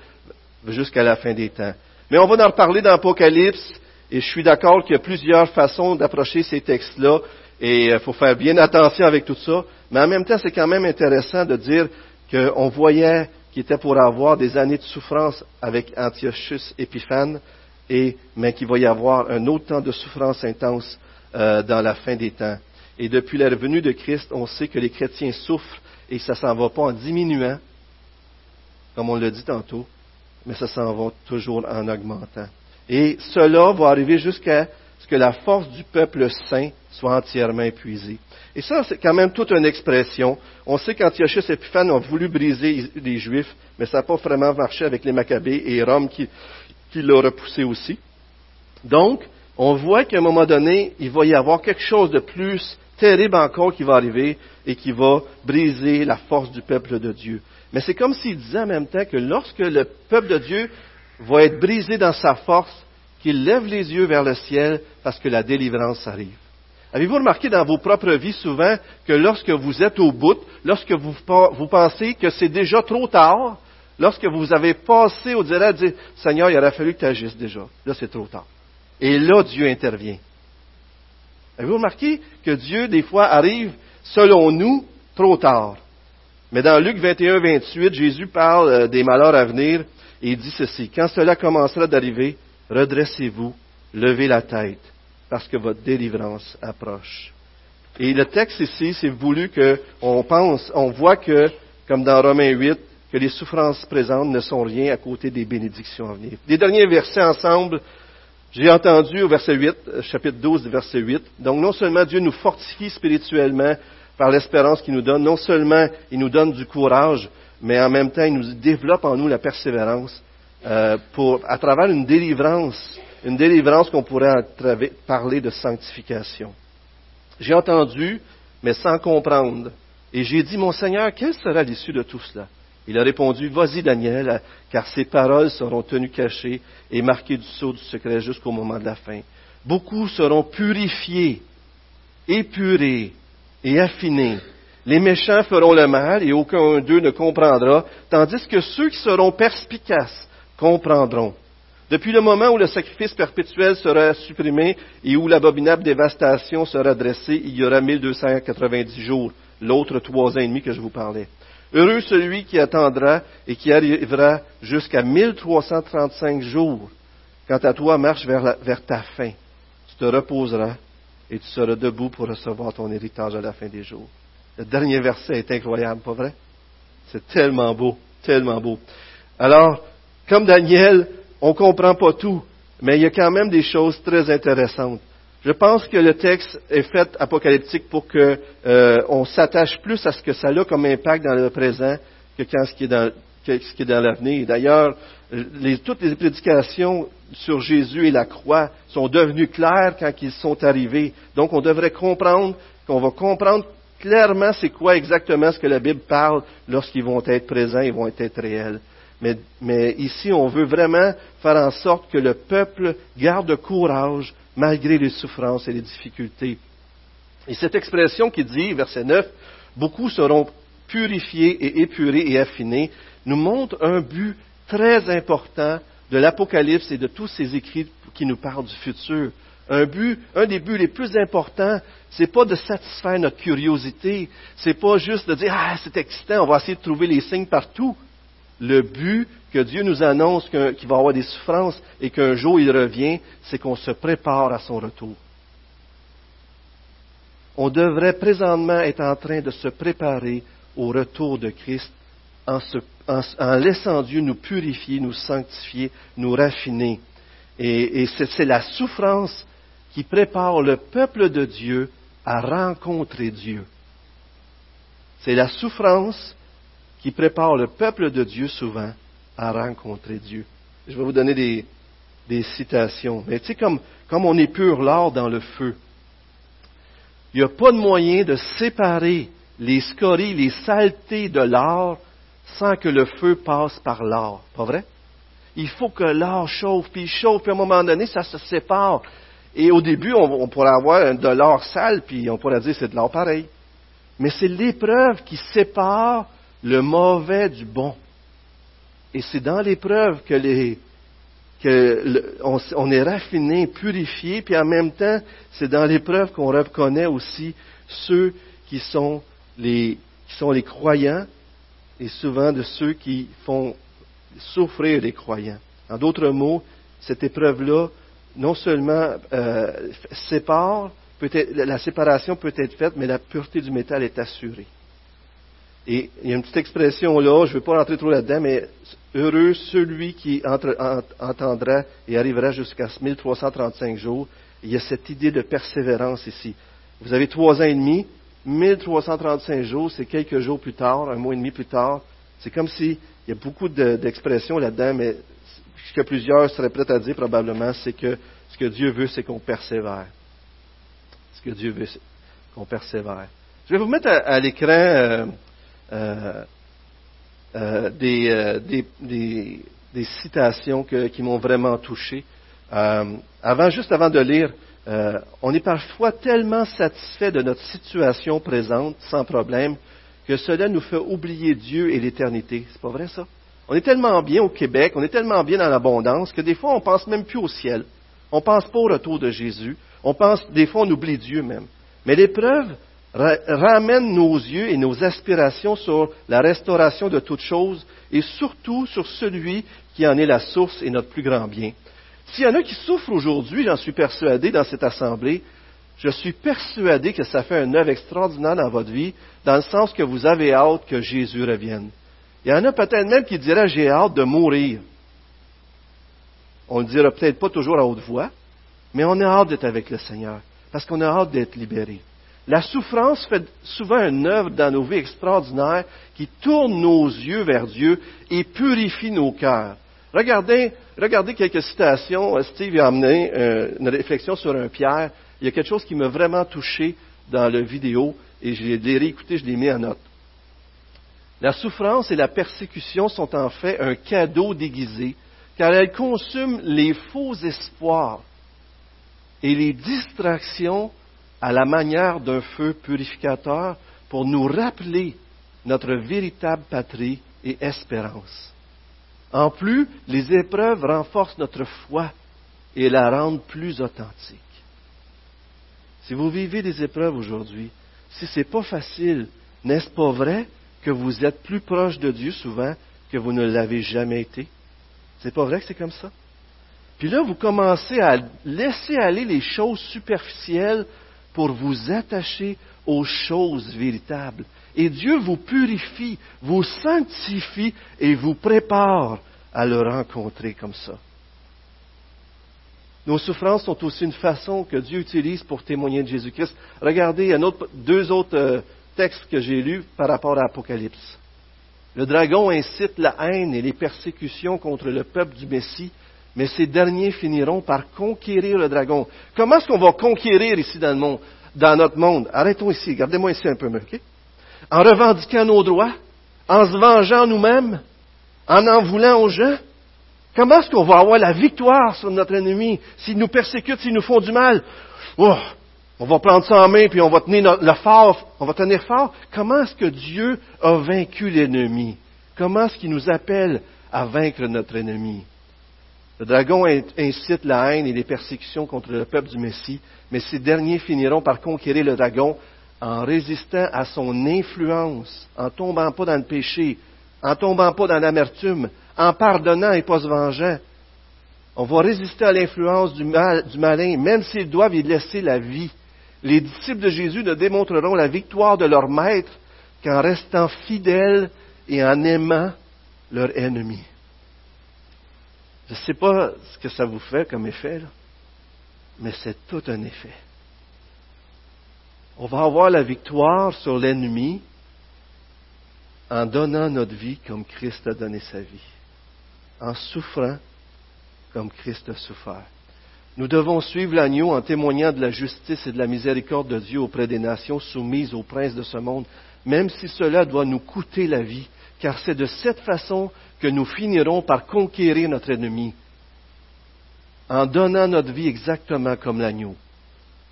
jusqu'à la fin des temps. Mais on va en reparler dans l'Apocalypse, et je suis d'accord qu'il y a plusieurs façons d'approcher ces textes-là, et il faut faire bien attention avec tout ça, mais en même temps, c'est quand même intéressant de dire qu'on voyait qu'il était pour avoir des années de souffrance avec Antiochus Épiphane, et, mais qu'il va y avoir un autre temps de souffrance intense euh, dans la fin des temps. Et depuis la venue de Christ, on sait que les chrétiens souffrent et ça ne s'en va pas en diminuant, comme on l'a dit tantôt, mais ça s'en va toujours en augmentant. Et cela va arriver jusqu'à ce que la force du peuple saint soit entièrement épuisée. Et ça, c'est quand même toute une expression. On sait qu'Antiochus Épiphane a voulu briser les Juifs, mais ça n'a pas vraiment marché avec les Maccabées et Rome qui, qui l'a repoussé aussi. Donc, on voit qu'à un moment donné, il va y avoir quelque chose de plus terrible encore qui va arriver et qui va briser la force du peuple de Dieu. Mais c'est comme s'il disait en même temps que lorsque le peuple de Dieu va être brisé dans sa force, qu'il lève les yeux vers le ciel parce que la délivrance arrive. Avez-vous remarqué dans vos propres vies souvent que lorsque vous êtes au bout, lorsque vous, pensez que c'est déjà trop tard, lorsque vous avez passé au-delà de dire Seigneur, il aurait fallu que tu agisses déjà. Là, c'est trop tard. Et là, Dieu intervient. Avez-vous remarqué que Dieu, des fois, arrive, selon nous, trop tard? Mais dans Luc 21, 28, Jésus parle euh, des malheurs à venir et il dit ceci. Quand cela commencera d'arriver, redressez-vous, levez la tête parce que votre délivrance approche. Et le texte ici, c'est voulu qu'on pense, on voit que, comme dans Romains 8, que les souffrances présentes ne sont rien à côté des bénédictions à venir. Les derniers versets ensemble, j'ai entendu au verset 8, euh, chapitre 12, verset 8. Donc non seulement Dieu nous fortifie spirituellement par l'espérance qu'il nous donne, non seulement il nous donne du courage, mais en même temps il nous développe en nous la persévérance euh, pour, à travers une délivrance une délivrance qu'on pourrait parler de sanctification. J'ai entendu, mais sans comprendre. Et j'ai dit, mon Seigneur, quelle sera l'issue de tout cela? Il a répondu, vas-y Daniel, car ces paroles seront tenues cachées et marquées du sceau du secret jusqu'au moment de la fin. Beaucoup seront purifiés, épurés et affinés. Les méchants feront le mal et aucun d'eux ne comprendra, tandis que ceux qui seront perspicaces comprendront. Depuis le moment où le sacrifice perpétuel sera supprimé et où l'abominable dévastation sera dressée, il y aura 1290 jours, l'autre trois ans et demi que je vous parlais. Heureux celui qui attendra et qui arrivera jusqu'à 1335 jours. Quant à toi, marche vers, vers ta fin. Tu te reposeras et tu seras debout pour recevoir ton héritage à la fin des jours. Le dernier verset est incroyable, pas vrai? C'est tellement beau, tellement beau. Alors, comme Daniel, on ne comprend pas tout, mais il y a quand même des choses très intéressantes. Je pense que le texte est fait apocalyptique pour qu'on euh, s'attache plus à ce que ça a comme impact dans le présent que quand ce qui est dans, ce qui est dans l'avenir. D'ailleurs, toutes les prédications sur Jésus et la croix sont devenues claires quand ils sont arrivés. Donc, on devrait comprendre qu'on va comprendre clairement c'est quoi exactement ce que la Bible parle lorsqu'ils vont être présents, ils vont être réels. Mais, ici, on veut vraiment faire en sorte que le peuple garde courage malgré les souffrances et les difficultés. Et cette expression qui dit, verset 9, beaucoup seront purifiés et épurés et affinés, nous montre un but très important de l'Apocalypse et de tous ces écrits qui nous parlent du futur. Un but, un des buts les plus importants, c'est pas de satisfaire notre curiosité, c'est pas juste de dire ah c'est excitant, on va essayer de trouver les signes partout le but que Dieu nous annonce qu'il va avoir des souffrances et qu'un jour il revient, c'est qu'on se prépare à son retour. On devrait présentement être en train de se préparer au retour de Christ en, laissant Dieu nous purifier, nous sanctifier, nous raffiner. Et, c'est la souffrance qui prépare le peuple de Dieu à rencontrer Dieu. C'est la souffrance qui prépare le peuple de Dieu souvent à rencontrer Dieu. Je vais vous donner des, citations. Mais tu sais, comme, comme on épure l'or dans le feu, il n'y a pas de moyen de séparer les scories, les saletés de l'or sans que le feu passe par l'or. Pas vrai? Il faut que l'or chauffe, puis il chauffe, puis à un moment donné, ça se sépare. Et au début, on, pourrait avoir de l'or sale, puis on pourrait dire c'est de l'or pareil. Mais c'est l'épreuve qui sépare le mauvais du bon. Et c'est dans l'épreuve que les, que on, est raffiné, purifié, puis en même temps, c'est dans l'épreuve qu'on reconnaît aussi ceux qui sont les, qui sont les croyants et souvent de ceux qui font souffrir les croyants. En d'autres mots, cette épreuve-là, non seulement euh, sépare, peut la séparation peut être faite, mais la pureté du métal est assurée. Et il y a une petite expression là, je ne vais pas rentrer trop là-dedans, mais heureux celui qui entendra et arrivera jusqu'à 1335 jours. Il y a cette idée de persévérance ici. Vous avez trois ans et demi, 1335 jours, c'est quelques jours plus tard, un mois et demi plus tard. C'est comme si, il y a beaucoup d'expressions là-dedans, mais que plusieurs seraient prêts à dire probablement, c'est que ce que Dieu veut, c'est qu'on persévère. Ce que Dieu veut, c'est qu'on persévère. Je vais vous mettre à, l'écran euh, euh, euh, des, citations qui m'ont vraiment touché. avant, juste avant de lire, on est parfois tellement satisfait de notre situation présente, sans problème, que cela nous fait oublier Dieu et l'éternité. C'est pas vrai ça? On est tellement bien au Québec, on est tellement bien dans l'abondance que des fois on pense même plus au ciel. On pense pas au retour de Jésus. On pense, des fois on oublie Dieu même. Mais l'épreuve ramène nos yeux et nos aspirations sur la restauration de toutes choses et surtout sur celui qui en est la source et notre plus grand bien. S'il y en a qui souffrent aujourd'hui, j'en suis persuadé dans cette assemblée, je suis persuadé que ça fait un œuvre extraordinaire dans votre vie, dans le sens que vous avez hâte que Jésus revienne. Il y en a peut-être même qui diraient j'ai hâte de mourir. On ne le dira peut-être pas toujours à haute voix, mais on a hâte d'être avec le Seigneur, parce qu'on a hâte d'être libéré. La souffrance fait souvent une œuvre dans nos vies extraordinaires qui tourne nos yeux vers Dieu et purifie nos cœurs. Regardez, regardez quelques citations. Steve a amené euh, une réflexion sur un Pierre. Il y a quelque chose qui m'a vraiment touché dans la vidéo et je l'ai réécouté, je l'ai mis en note. La souffrance et la persécution sont en fait un cadeau déguisé car elles consument les faux espoirs et les distractions à la manière d'un feu purificateur pour nous rappeler notre véritable patrie et espérance. En plus, les épreuves renforcent notre foi et la rendent plus authentique. Si vous vivez des épreuves aujourd'hui, si ce n'est pas facile, n'est-ce pas vrai que vous êtes plus proche de Dieu souvent que vous ne l'avez jamais été? C'est pas vrai que c'est comme ça? Puis là, vous commencez à laisser aller les choses superficielles pour vous attacher aux choses véritables. Et Dieu vous purifie, vous sanctifie et vous prépare à le rencontrer comme ça. Nos souffrances sont aussi une façon que Dieu utilise pour témoigner de Jésus-Christ. Regardez un autre, deux autres textes que j'ai lus par rapport à l'Apocalypse. Le dragon incite la haine et les persécutions contre le peuple du Messie, mais ces derniers finiront par conquérir le dragon. Comment est-ce qu'on va conquérir ici dans le monde, notre monde? Arrêtons ici, gardez-moi ici un peu, OK? En revendiquant nos droits, en se vengeant nous-mêmes, en en voulant aux gens. Comment est-ce qu'on va avoir la victoire sur notre ennemi s'ils nous persécutent, s'ils nous font du mal? Oh, on va prendre ça en main puis on va tenir le fort, on va tenir fort. Comment est-ce que Dieu a vaincu l'ennemi? Comment est-ce qu'il nous appelle à vaincre notre ennemi? Le dragon incite la haine et les persécutions contre le peuple du Messie, mais ces derniers finiront par conquérir le dragon en résistant à son influence, en tombant pas dans le péché, en tombant pas dans l'amertume, en pardonnant et pas se vengeant. On va résister à l'influence du, du malin, même s'ils doivent y laisser la vie. Les disciples de Jésus ne démontreront la victoire de leur maître qu'en restant fidèles et en aimant leur ennemi. Je ne sais pas ce que ça vous fait comme effet, mais c'est tout un effet. On va avoir la victoire sur l'ennemi en donnant notre vie comme Christ a donné sa vie, en souffrant comme Christ a souffert. Nous devons suivre l'agneau en témoignant de la justice et de la miséricorde de Dieu auprès des nations soumises aux princes de ce monde, même si cela doit nous coûter la vie, car c'est de cette façon que nous finirons par conquérir notre ennemi, en donnant notre vie exactement comme l'agneau,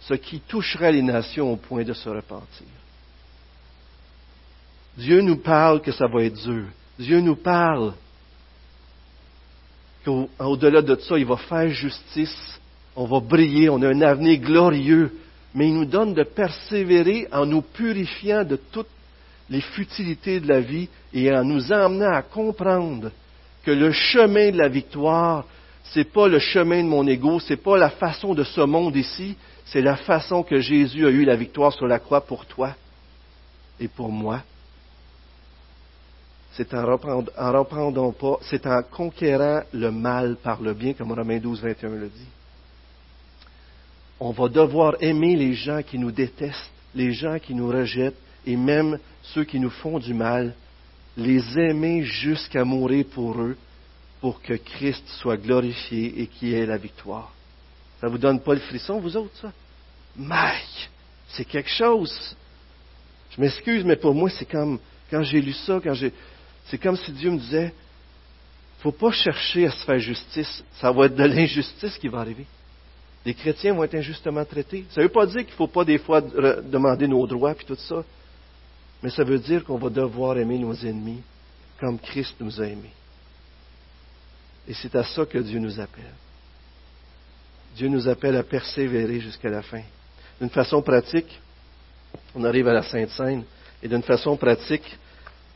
ce qui toucherait les nations au point de se repentir. Dieu nous parle que ça va être dur. Dieu nous parle qu'au-delà de ça, il va faire justice, on va briller, on a un avenir glorieux, mais il nous donne de persévérer en nous purifiant de toutes les futilités de la vie et en nous emmenant à comprendre que le chemin de la victoire, c'est pas le chemin de mon ego, c'est pas la façon de ce monde ici, c'est la façon que Jésus a eu la victoire sur la croix pour toi et pour moi. C'est en reprendant pas, c'est en conquérant le mal par le bien, comme Romains 12, 21 le dit. On va devoir aimer les gens qui nous détestent, les gens qui nous rejettent, et même ceux qui nous font du mal, les aimer jusqu'à mourir pour eux, pour que Christ soit glorifié et qu'il ait la victoire. Ça vous donne pas le frisson, vous autres, ça? Mike, c'est quelque chose. Je m'excuse, mais pour moi, c'est comme, quand j'ai lu ça, quand j'ai, c'est comme si Dieu me disait, faut pas chercher à se faire justice. Ça va être de l'injustice qui va arriver. Les chrétiens vont être injustement traités. Ça ne veut pas dire qu'il ne faut pas des fois demander nos droits et tout ça. Mais ça veut dire qu'on va devoir aimer nos ennemis comme Christ nous a aimés. Et c'est à ça que Dieu nous appelle. Dieu nous appelle à persévérer jusqu'à la fin. D'une façon pratique, on arrive à la Sainte Seine, et d'une façon pratique,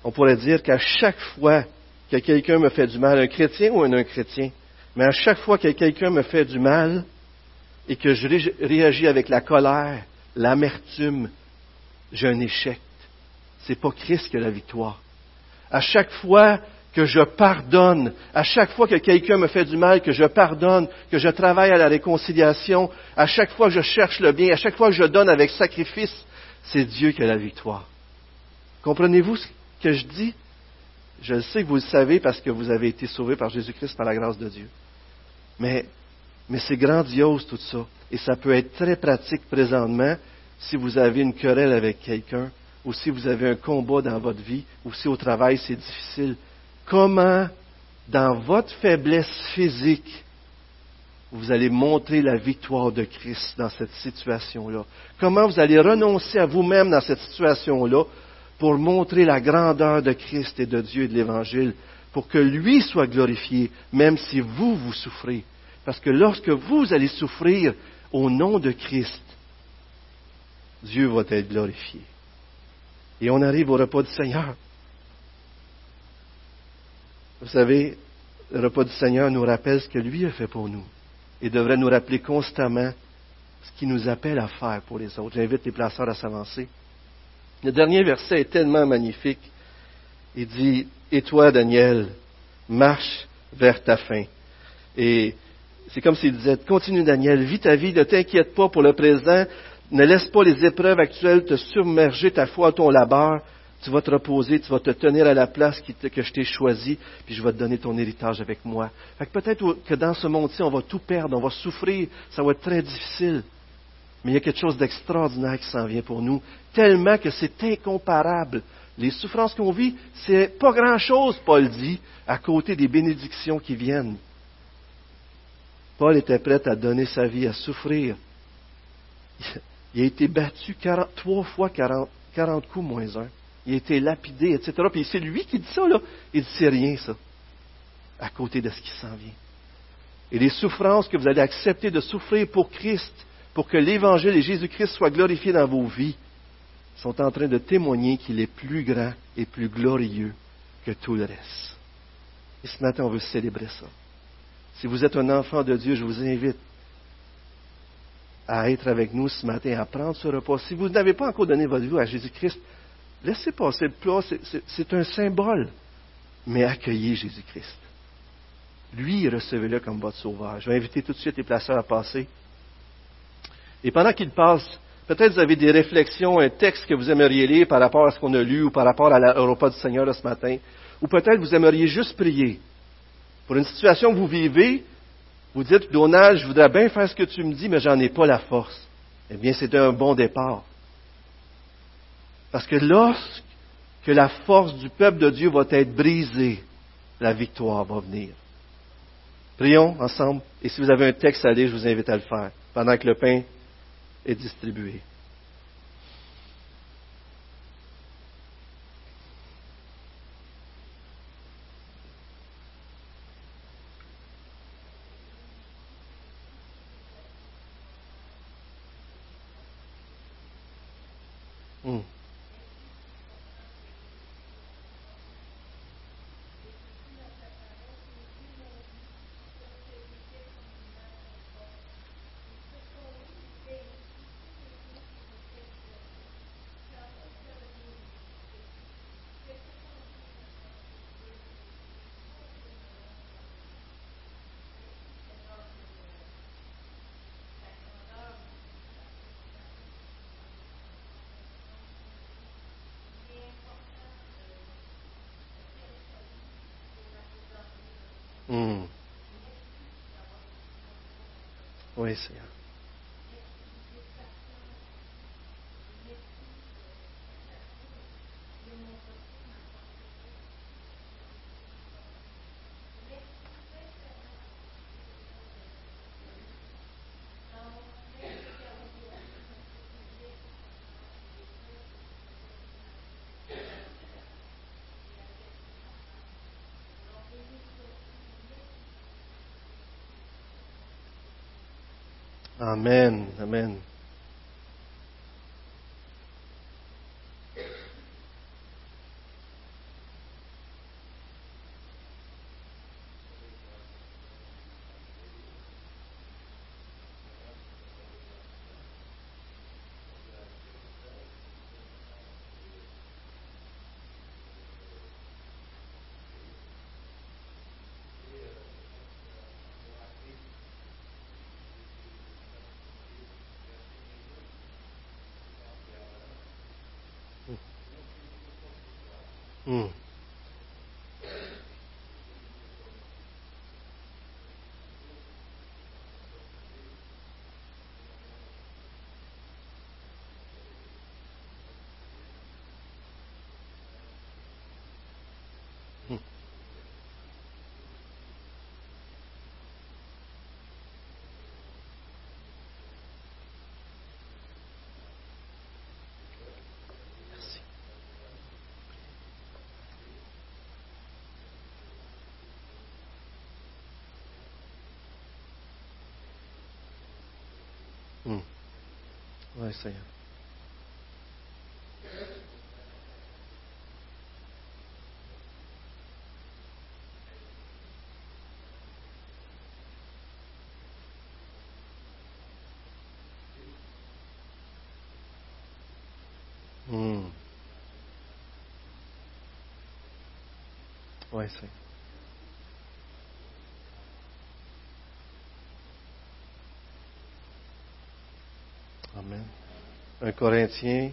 on pourrait dire qu'à chaque fois que quelqu'un me fait du mal, un chrétien ou un non-chrétien, mais à chaque fois que quelqu'un me fait du mal et que je réagis avec la colère, l'amertume, j'ai un échec c'est pas Christ qui a la victoire. À chaque fois que je pardonne, à chaque fois que quelqu'un me fait du mal, que je pardonne, que je travaille à la réconciliation, à chaque fois que je cherche le bien, à chaque fois que je donne avec sacrifice, c'est Dieu qui a la victoire. Comprenez-vous ce que je dis? Je sais que vous le savez parce que vous avez été sauvés par Jésus-Christ par la grâce de Dieu. Mais, mais c'est grandiose tout ça. Et ça peut être très pratique présentement si vous avez une querelle avec quelqu'un ou si vous avez un combat dans votre vie, ou si au travail c'est difficile, comment, dans votre faiblesse physique, vous allez montrer la victoire de Christ dans cette situation-là? Comment vous allez renoncer à vous-même dans cette situation-là pour montrer la grandeur de Christ et de Dieu et de l'Évangile, pour que lui soit glorifié, même si vous, vous souffrez? Parce que lorsque vous allez souffrir au nom de Christ, Dieu va être glorifié. Et on arrive au repas du Seigneur. Vous savez, le repas du Seigneur nous rappelle ce que lui a fait pour nous et devrait nous rappeler constamment ce qu'il nous appelle à faire pour les autres. J'invite les placeurs à s'avancer. Le dernier verset est tellement magnifique. Il dit, Et toi, Daniel, marche vers ta fin. C'est comme s'il disait, continue Daniel, vis ta vie, ne t'inquiète pas pour le présent, ne laisse pas les épreuves actuelles te submerger ta foi à ton labeur. Tu vas te reposer, tu vas te tenir à la place que je t'ai choisie, puis je vais te donner ton héritage avec moi. Fait que peut-être que dans ce monde-ci, on va tout perdre, on va souffrir, ça va être très difficile. Mais il y a quelque chose d'extraordinaire qui s'en vient pour nous, tellement que c'est incomparable. Les souffrances qu'on vit, c'est pas grand-chose, Paul dit, à côté des bénédictions qui viennent. Paul était prêt à donner sa vie, à souffrir. <laughs> Il a été battu trois fois 40, coups moins un. Il a été lapidé, etc. Puis c'est lui qui dit ça, là. Il dit, c'est rien, ça. À côté de ce qui s'en vient. Et les souffrances que vous allez accepter de souffrir pour Christ, pour que l'Évangile et Jésus-Christ soient glorifiés dans vos vies, sont en train de témoigner qu'il est plus grand et plus glorieux que tout le reste. Et ce matin, on veut célébrer ça. Si vous êtes un enfant de Dieu, je vous invite à être avec nous ce matin, à prendre ce repas. Si vous n'avez pas encore donné votre vie à Jésus-Christ, laissez passer le plat, c'est un symbole, mais accueillez Jésus-Christ. Lui, recevez-le comme votre sauveur. Je vais inviter tout de suite les placeurs à passer. Et pendant qu'ils passent, peut-être vous avez des réflexions, un texte que vous aimeriez lire par rapport à ce qu'on a lu ou par rapport à la, repas du Seigneur ce matin. Ou peut-être vous aimeriez juste prier. Pour une situation que vous vivez, vous dites, Donald, je voudrais bien faire ce que tu me dis, mais j'en ai pas la force. Eh bien, c'est un bon départ. Parce que lorsque la force du peuple de Dieu va être brisée, la victoire va venir. Prions ensemble. Et si vous avez un texte à lire, je vous invite à le faire pendant que le pain est distribué. Oui, Seigneur. Amen, amen. Hmm. Oui, Seigneur. Hmm. Oui, Seigneur. 1 Corinthiens,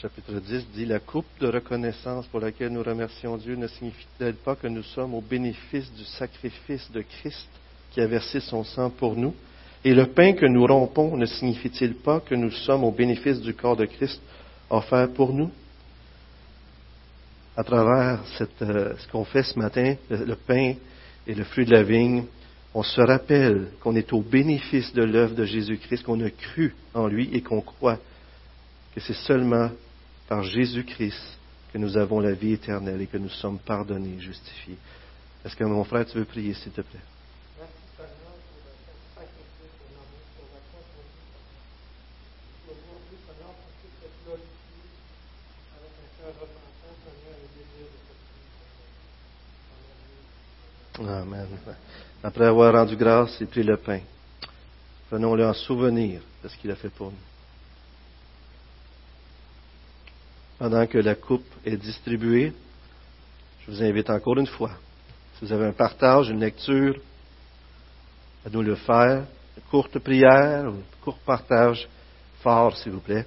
chapitre 10, dit La coupe de reconnaissance pour laquelle nous remercions Dieu ne signifie-t-elle pas que nous sommes au bénéfice du sacrifice de Christ qui a versé son sang pour nous? Et le pain que nous rompons ne signifie-t-il pas que nous sommes au bénéfice du corps de Christ offert pour nous À travers euh, ce qu'on fait ce matin, le pain et le fruit de la vigne, on se rappelle qu'on est au bénéfice de l'œuvre de Jésus-Christ, qu'on a cru en lui et qu'on croit que c'est seulement par Jésus-Christ que nous avons la vie éternelle et que nous sommes pardonnés, justifiés. Est-ce que mon frère, tu veux prier, s'il te plaît? Amen après avoir rendu grâce et pris le pain. Prenons-le en souvenir de ce qu'il a fait pour nous. pendant que la coupe est distribuée, je vous invite encore une fois, si vous avez un partage, une lecture, à nous le faire. Une courte prière, un court partage, fort s'il vous plaît.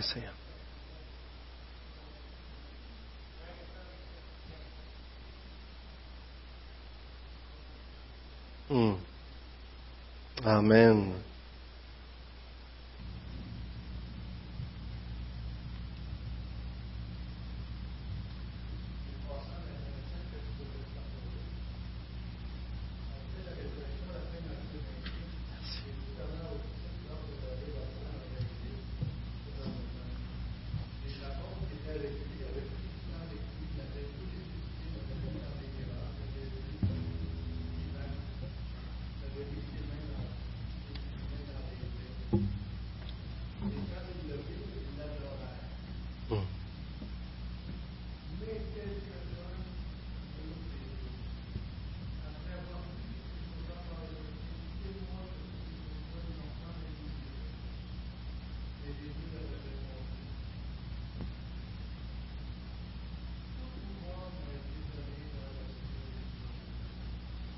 Oui, Seigneur. Hmm. Amen.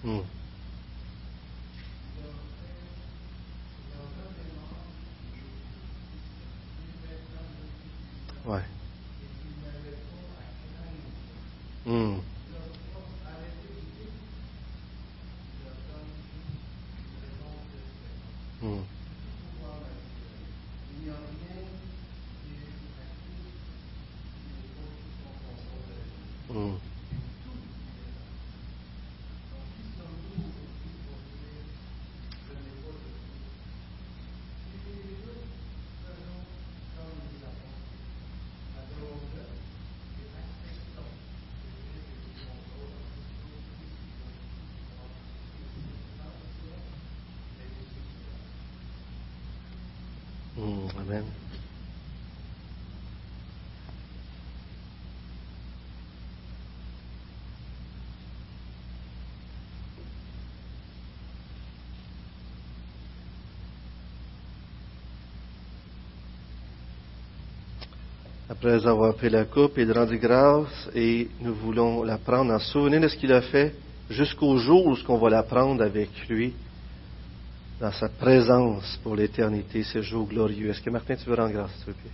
Hmm. Amen. Après avoir pris la coupe, il rendit grâce et nous voulons la prendre en souvenir de ce qu'il a fait jusqu'au jour où on va la prendre avec lui dans sa présence pour l'éternité, ce jour glorieux. Est-ce que Martin, tu veux rendre grâce, s'il te plaît?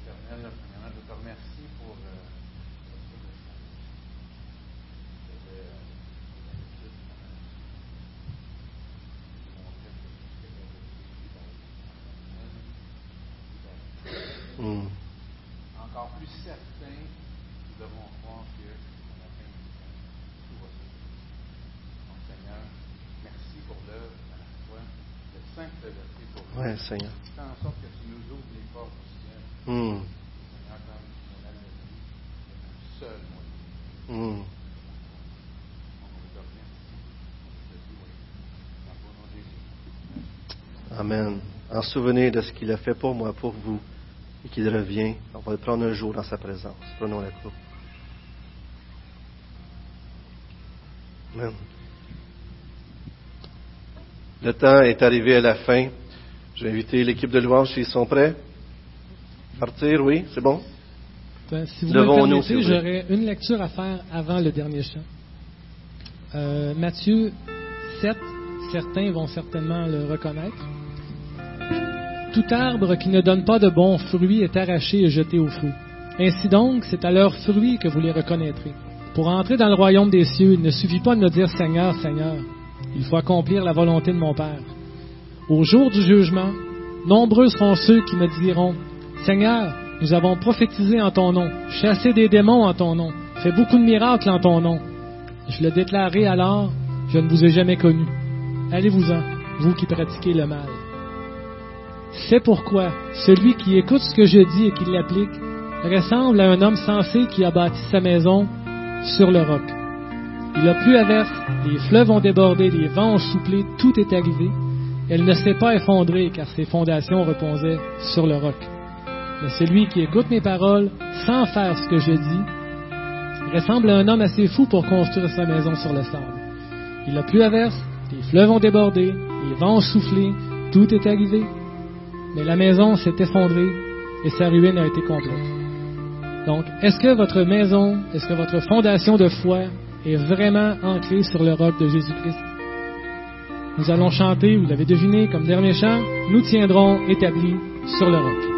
Éternel, premièrement, je te remercie pour euh, cette, euh, cette, Hmm. encore plus certain, nous devons croire que à la fin du temps, tout va se faire. Donc, Seigneur, merci pour l'œuvre à la fois de sainte vertu pour nous. Ouais, Seigneur. Fais en sorte que tu nous ouvres les portes du ciel. Hmm. Seigneur, comme on a le dit, c'est un seul moyen. Hmm. On vous remercie. On te dit, oui. Dans ton nom de Jésus. Amen. En souvenir de ce qu'il a fait pour moi, pour vous, et qu'il revient, on va le prendre un jour dans sa présence. Prenons la coupe. Amen. Le temps est arrivé à la fin. Je vais inviter l'équipe de louange s'ils sont prêts. Partir, oui, c'est bon? Ben, si vous Devons-nous, me permettez, j'aurais une lecture à faire avant le dernier chant. Euh, Matthieu 7, certains vont certainement le reconnaître. Tout arbre qui ne donne pas de bons fruits est arraché et jeté au feu. Ainsi donc, c'est à leurs fruits que vous les reconnaîtrez. Pour entrer dans le royaume des cieux, il ne suffit pas de me dire Seigneur, Seigneur. Il faut accomplir la volonté de mon Père. Au jour du jugement, nombreux seront ceux qui me diront Seigneur, nous avons prophétisé en ton nom, chassé des démons en ton nom, fait beaucoup de miracles en ton nom. Je le déclarerai alors Je ne vous ai jamais connu. Allez-vous-en, vous qui pratiquez le mal. C'est pourquoi celui qui écoute ce que je dis et qui l'applique ressemble à un homme sensé qui a bâti sa maison sur le roc. Il a plu à verse, les fleuves ont débordé, les vents ont soufflé, tout est arrivé. Elle ne s'est pas effondrée car ses fondations reposaient sur le roc. Mais celui qui écoute mes paroles sans faire ce que je dis ressemble à un homme assez fou pour construire sa maison sur le sable. Il a plu à verse, les fleuves ont débordé, les vents ont soufflé, tout est arrivé. Mais la maison s'est effondrée et sa ruine a été complète. Donc, est-ce que votre maison, est-ce que votre fondation de foi est vraiment ancrée sur le roc de Jésus-Christ? Nous allons chanter, vous l'avez deviné, comme dernier chant, nous tiendrons établis sur le roc.